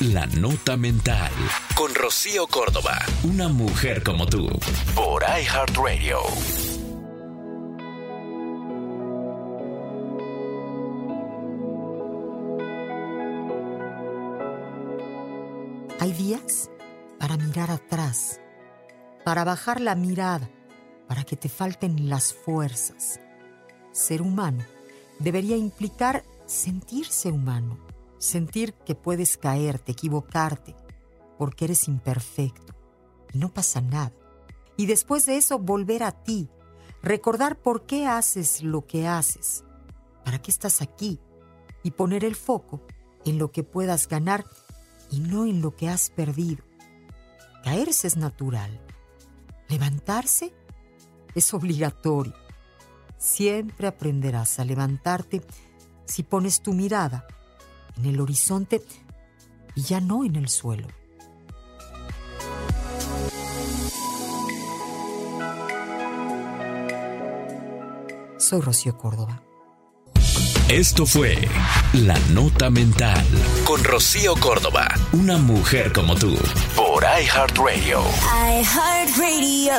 La Nota Mental. Con Rocío Córdoba. Una mujer como tú. Por iHeartRadio. Hay días para mirar atrás, para bajar la mirada, para que te falten las fuerzas. Ser humano debería implicar sentirse humano, sentir que puedes caerte, equivocarte, porque eres imperfecto y no pasa nada. Y después de eso volver a ti, recordar por qué haces lo que haces, para qué estás aquí y poner el foco en lo que puedas ganar y no en lo que has perdido. Caerse es natural. Levantarse es obligatorio. Siempre aprenderás a levantarte si pones tu mirada en el horizonte y ya no en el suelo. Soy Rocío Córdoba. Esto fue La Nota Mental con Rocío Córdoba, una mujer como tú, por iHeartRadio. iHeartRadio.